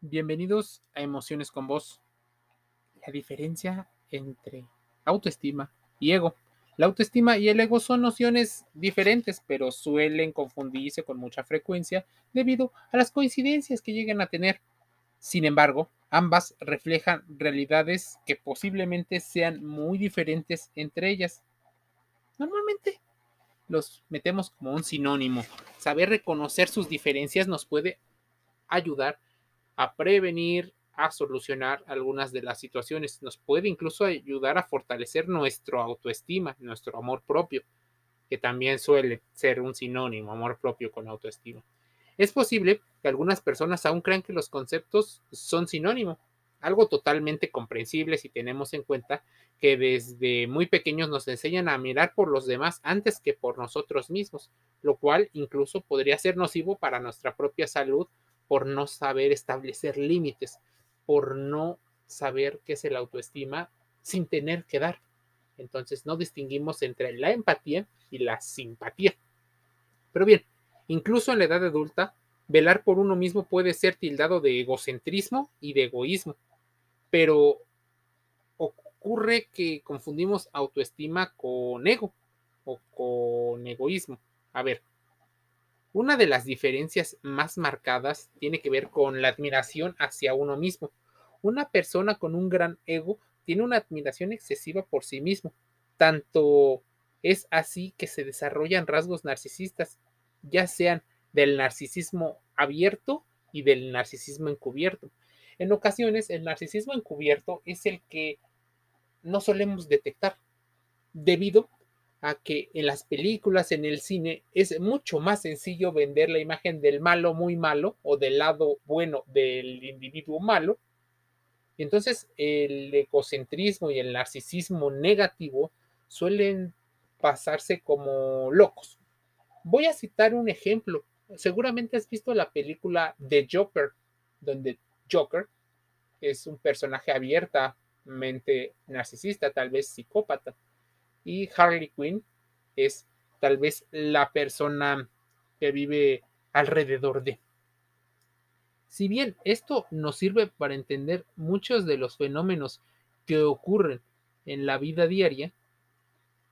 Bienvenidos a Emociones con Vos. La diferencia entre autoestima y ego. La autoestima y el ego son nociones diferentes, pero suelen confundirse con mucha frecuencia debido a las coincidencias que llegan a tener. Sin embargo, ambas reflejan realidades que posiblemente sean muy diferentes entre ellas. Normalmente los metemos como un sinónimo. Saber reconocer sus diferencias nos puede ayudar a prevenir, a solucionar algunas de las situaciones. Nos puede incluso ayudar a fortalecer nuestro autoestima, nuestro amor propio, que también suele ser un sinónimo, amor propio con autoestima. Es posible que algunas personas aún crean que los conceptos son sinónimo, algo totalmente comprensible si tenemos en cuenta que desde muy pequeños nos enseñan a mirar por los demás antes que por nosotros mismos, lo cual incluso podría ser nocivo para nuestra propia salud por no saber establecer límites, por no saber qué es el autoestima sin tener que dar. Entonces no distinguimos entre la empatía y la simpatía. Pero bien, incluso en la edad adulta, velar por uno mismo puede ser tildado de egocentrismo y de egoísmo. Pero ocurre que confundimos autoestima con ego o con egoísmo. A ver, una de las diferencias más marcadas tiene que ver con la admiración hacia uno mismo. Una persona con un gran ego tiene una admiración excesiva por sí mismo. Tanto es así que se desarrollan rasgos narcisistas, ya sean del narcisismo abierto y del narcisismo encubierto. En ocasiones, el narcisismo encubierto es el que no solemos detectar, debido a que en las películas, en el cine, es mucho más sencillo vender la imagen del malo muy malo o del lado bueno del individuo malo. Y entonces el egocentrismo y el narcisismo negativo suelen pasarse como locos. Voy a citar un ejemplo. Seguramente has visto la película The Joker, donde Joker es un personaje abiertamente narcisista, tal vez psicópata y Harley Quinn es tal vez la persona que vive alrededor de. Si bien esto nos sirve para entender muchos de los fenómenos que ocurren en la vida diaria,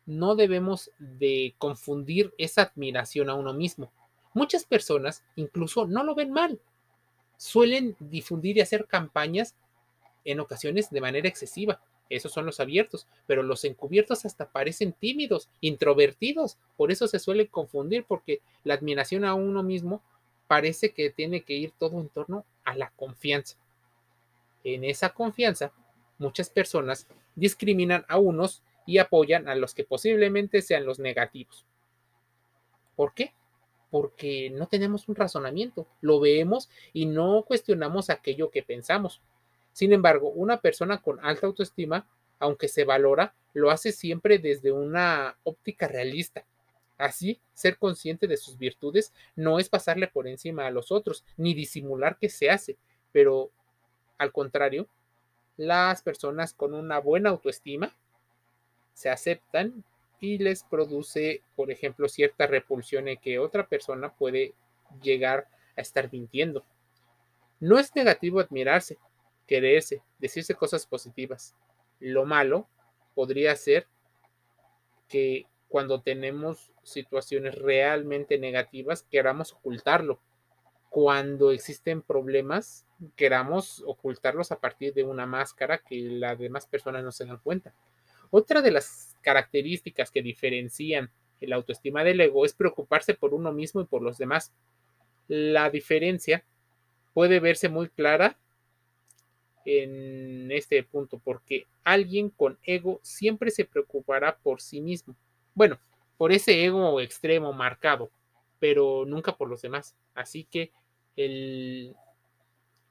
no debemos de confundir esa admiración a uno mismo. Muchas personas incluso no lo ven mal. Suelen difundir y hacer campañas en ocasiones de manera excesiva, esos son los abiertos, pero los encubiertos hasta parecen tímidos, introvertidos. Por eso se suele confundir, porque la admiración a uno mismo parece que tiene que ir todo en torno a la confianza. En esa confianza, muchas personas discriminan a unos y apoyan a los que posiblemente sean los negativos. ¿Por qué? Porque no tenemos un razonamiento, lo vemos y no cuestionamos aquello que pensamos. Sin embargo, una persona con alta autoestima, aunque se valora, lo hace siempre desde una óptica realista. Así, ser consciente de sus virtudes no es pasarle por encima a los otros, ni disimular que se hace, pero al contrario, las personas con una buena autoestima se aceptan y les produce, por ejemplo, cierta repulsión en que otra persona puede llegar a estar mintiendo. No es negativo admirarse, quererse, decirse cosas positivas. Lo malo podría ser que cuando tenemos situaciones realmente negativas queramos ocultarlo. Cuando existen problemas, queramos ocultarlos a partir de una máscara que las demás personas no se dan cuenta. Otra de las características que diferencian el autoestima del ego es preocuparse por uno mismo y por los demás. La diferencia puede verse muy clara en este punto, porque alguien con ego siempre se preocupará por sí mismo. Bueno, por ese ego extremo marcado, pero nunca por los demás. Así que el,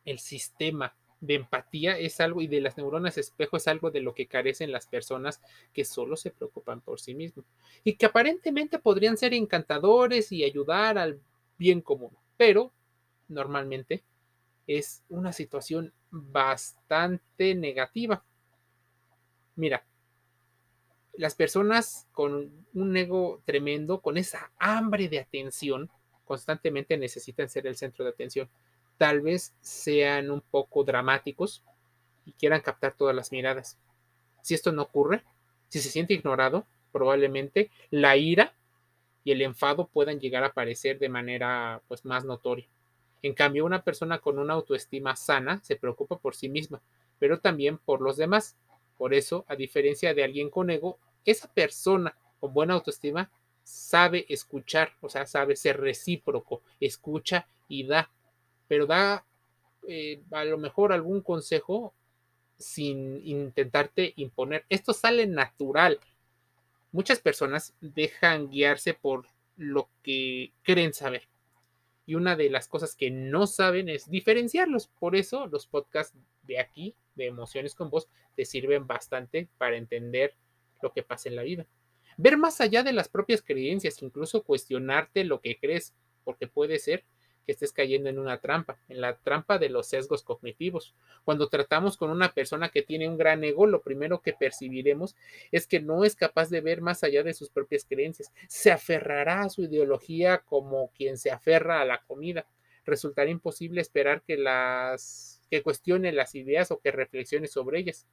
el sistema de empatía es algo y de las neuronas espejo es algo de lo que carecen las personas que solo se preocupan por sí mismos y que aparentemente podrían ser encantadores y ayudar al bien común, pero normalmente es una situación bastante negativa. Mira, las personas con un ego tremendo, con esa hambre de atención, constantemente necesitan ser el centro de atención. tal vez sean un poco dramáticos y quieran captar todas las miradas. Si esto no ocurre, si se siente ignorado, probablemente la ira y el enfado puedan llegar a aparecer de manera pues más notoria. En cambio, una persona con una autoestima sana se preocupa por sí misma, pero también por los demás. Por eso, a diferencia de alguien con ego, esa persona con buena autoestima sabe escuchar, o sea, sabe ser recíproco, escucha y da, pero da eh, a lo mejor algún consejo sin intentarte imponer. Esto sale natural. Muchas personas dejan guiarse por lo que creen saber. Y una de las cosas que no saben es diferenciarlos. Por eso los podcasts de aquí, de emociones con voz, te sirven bastante para entender lo que pasa en la vida ver más allá de las propias creencias, incluso cuestionarte lo que crees, porque puede ser que estés cayendo en una trampa, en la trampa de los sesgos cognitivos. Cuando tratamos con una persona que tiene un gran ego, lo primero que percibiremos es que no es capaz de ver más allá de sus propias creencias. Se aferrará a su ideología como quien se aferra a la comida. Resultará imposible esperar que las que cuestione las ideas o que reflexione sobre ellas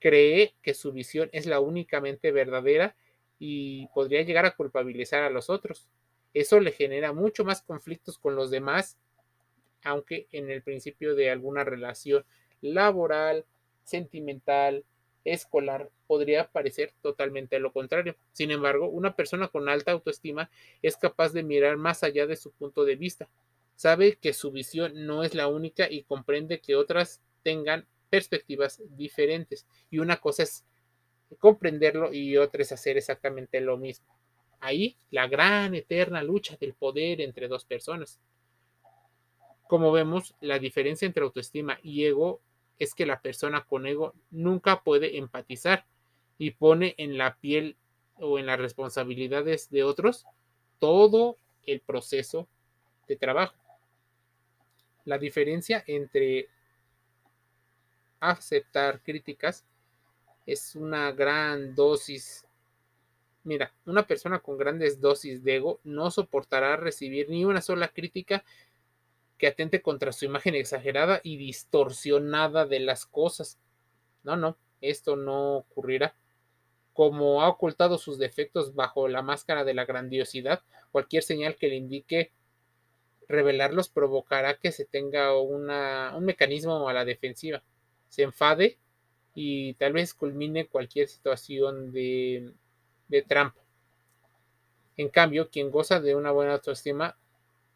cree que su visión es la únicamente verdadera y podría llegar a culpabilizar a los otros. Eso le genera mucho más conflictos con los demás, aunque en el principio de alguna relación laboral, sentimental, escolar, podría parecer totalmente lo contrario. Sin embargo, una persona con alta autoestima es capaz de mirar más allá de su punto de vista. Sabe que su visión no es la única y comprende que otras tengan perspectivas diferentes. Y una cosa es comprenderlo y otra es hacer exactamente lo mismo. Ahí la gran eterna lucha del poder entre dos personas. Como vemos, la diferencia entre autoestima y ego es que la persona con ego nunca puede empatizar y pone en la piel o en las responsabilidades de otros todo el proceso de trabajo. La diferencia entre aceptar críticas es una gran dosis. Mira, una persona con grandes dosis de ego no soportará recibir ni una sola crítica que atente contra su imagen exagerada y distorsionada de las cosas. No, no, esto no ocurrirá. Como ha ocultado sus defectos bajo la máscara de la grandiosidad, cualquier señal que le indique revelarlos provocará que se tenga un mecanismo a la defensiva se enfade y tal vez culmine cualquier situación de, de trampa. En cambio, quien goza de una buena autoestima,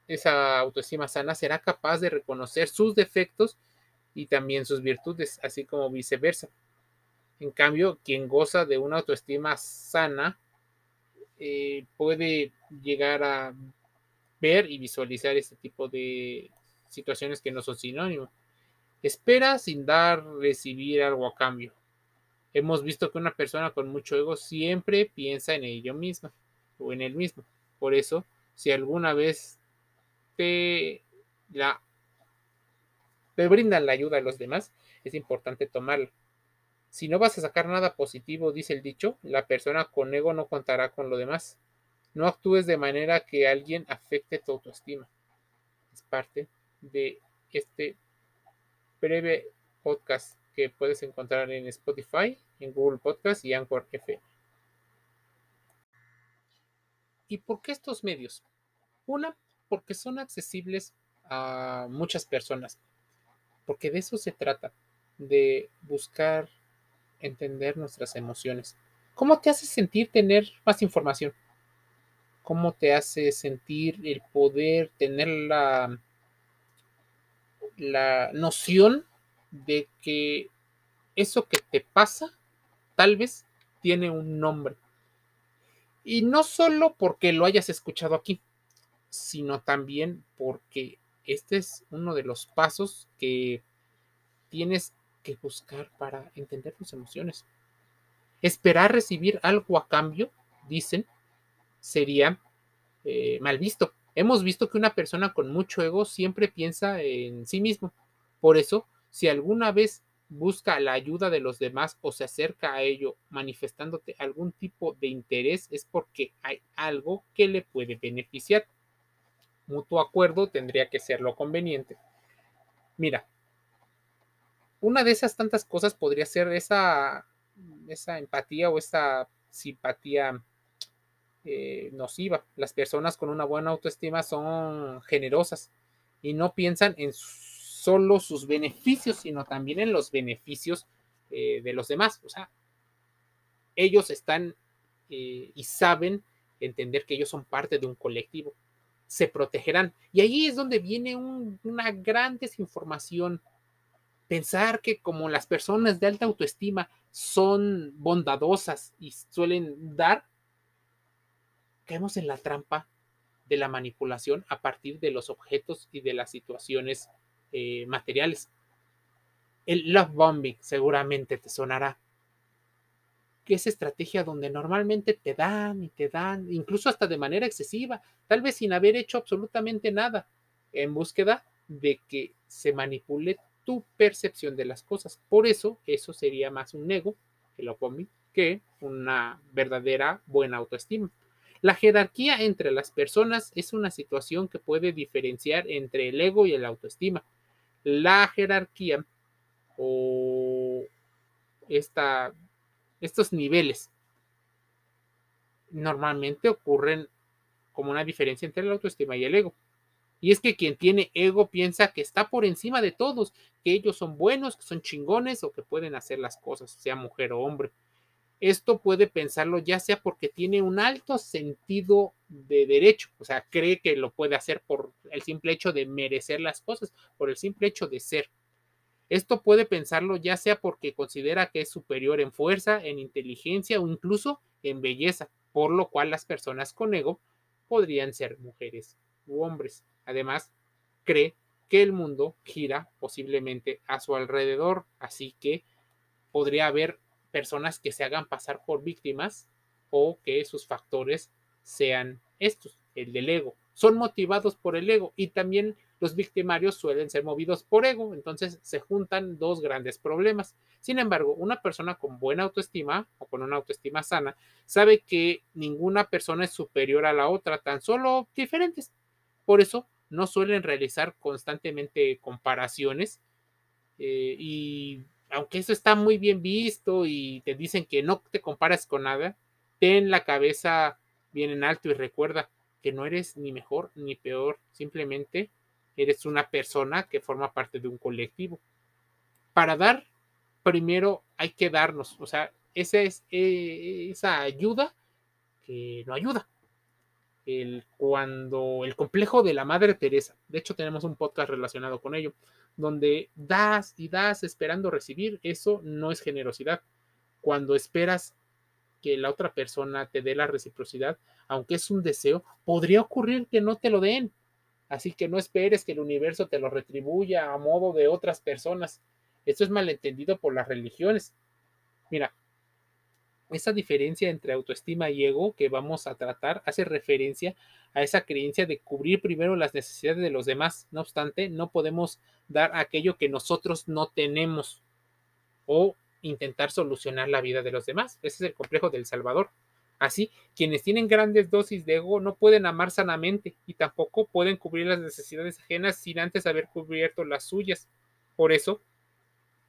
esa autoestima sana, será capaz de reconocer sus defectos y también sus virtudes, así como viceversa. En cambio, quien goza de una autoestima sana eh, puede llegar a ver y visualizar este tipo de situaciones que no son sinónimos. Espera sin dar, recibir algo a cambio. Hemos visto que una persona con mucho ego siempre piensa en ello mismo o en él mismo. Por eso, si alguna vez te, te brindan la ayuda a los demás, es importante tomarla. Si no vas a sacar nada positivo, dice el dicho, la persona con ego no contará con lo demás. No actúes de manera que alguien afecte tu autoestima. Es parte de este breve podcast que puedes encontrar en Spotify, en Google Podcast y Anchor FM. ¿Y por qué estos medios? Una, porque son accesibles a muchas personas, porque de eso se trata, de buscar entender nuestras emociones. ¿Cómo te hace sentir tener más información? ¿Cómo te hace sentir el poder tener la la noción de que eso que te pasa tal vez tiene un nombre. Y no solo porque lo hayas escuchado aquí, sino también porque este es uno de los pasos que tienes que buscar para entender tus emociones. Esperar recibir algo a cambio, dicen, sería eh, mal visto. Hemos visto que una persona con mucho ego siempre piensa en sí mismo. Por eso, si alguna vez busca la ayuda de los demás o se acerca a ello manifestándote algún tipo de interés, es porque hay algo que le puede beneficiar. mutuo acuerdo tendría que ser lo conveniente. Mira, una de esas tantas cosas podría ser esa, esa empatía o esa simpatía eh, nociva. Las personas con una buena autoestima son generosas y no piensan en solo sus beneficios, sino también en los beneficios eh, de los demás. O sea, ellos están eh, y saben entender que ellos son parte de un colectivo. Se protegerán. Y ahí es donde viene una gran desinformación. Pensar que como las personas de alta autoestima son bondadosas y suelen dar, caemos en la trampa de la manipulación a partir de los objetos y de las situaciones eh, materiales. El love bombing seguramente te sonará que es estrategia donde normalmente te dan y te dan, incluso hasta de manera excesiva, tal vez sin haber hecho absolutamente nada, en búsqueda de que se manipule tu percepción de las cosas. Por eso, eso sería más un ego, el opomi, que una verdadera buena autoestima. La jerarquía entre las personas es una situación que puede diferenciar entre el ego y el autoestima. La jerarquía o esta estos niveles normalmente ocurren como una diferencia entre la autoestima y el ego. Y es que quien tiene ego piensa que está por encima de todos, que ellos son buenos, que son chingones o que pueden hacer las cosas, sea mujer o hombre. Esto puede pensarlo ya sea porque tiene un alto sentido de derecho, o sea, cree que lo puede hacer por el simple hecho de merecer las cosas, por el simple hecho de ser. Esto puede pensarlo ya sea porque considera que es superior en fuerza, en inteligencia o incluso en belleza, por lo cual las personas con ego podrían ser mujeres u hombres. Además, cree que el mundo gira posiblemente a su alrededor, así que podría haber personas que se hagan pasar por víctimas o que sus factores sean estos, el del ego. Son motivados por el ego y también los victimarios suelen ser movidos por ego, entonces se juntan dos grandes problemas. Sin embargo, una persona con buena autoestima o con una autoestima sana sabe que ninguna persona es superior a la otra, tan solo diferentes. Por eso no suelen realizar constantemente comparaciones eh, y aunque eso está muy bien visto y te dicen que no te compares con nada, ten la cabeza bien en alto y recuerda que no eres ni mejor ni peor, simplemente eres una persona que forma parte de un colectivo. Para dar, primero hay que darnos, o sea, esa es eh, esa ayuda que no ayuda. El, cuando el complejo de la Madre Teresa, de hecho tenemos un podcast relacionado con ello, donde das y das esperando recibir, eso no es generosidad. Cuando esperas que la otra persona te dé la reciprocidad, aunque es un deseo, podría ocurrir que no te lo den. Así que no esperes que el universo te lo retribuya a modo de otras personas. Esto es malentendido por las religiones. Mira, esa diferencia entre autoestima y ego que vamos a tratar hace referencia a esa creencia de cubrir primero las necesidades de los demás. No obstante, no podemos dar aquello que nosotros no tenemos o intentar solucionar la vida de los demás. Ese es el complejo del Salvador. Así, quienes tienen grandes dosis de ego no pueden amar sanamente y tampoco pueden cubrir las necesidades ajenas sin antes haber cubierto las suyas. Por eso,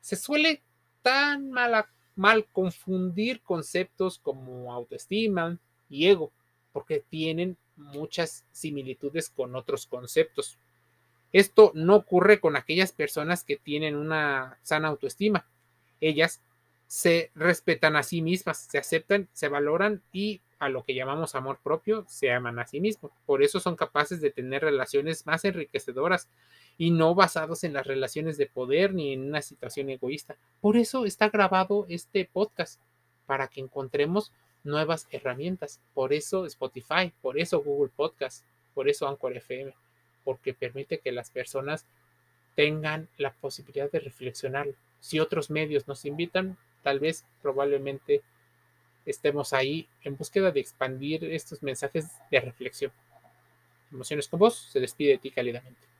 se suele tan mal, mal confundir conceptos como autoestima y ego, porque tienen muchas similitudes con otros conceptos. Esto no ocurre con aquellas personas que tienen una sana autoestima. Ellas se respetan a sí mismas, se aceptan, se valoran y a lo que llamamos amor propio, se aman a sí mismos. Por eso son capaces de tener relaciones más enriquecedoras y no basados en las relaciones de poder ni en una situación egoísta. Por eso está grabado este podcast, para que encontremos nuevas herramientas. Por eso Spotify, por eso Google Podcast, por eso Anchor FM, porque permite que las personas tengan la posibilidad de reflexionar. Si otros medios nos invitan, tal vez probablemente estemos ahí en búsqueda de expandir estos mensajes de reflexión. Emociones con vos, se despide de ti cálidamente.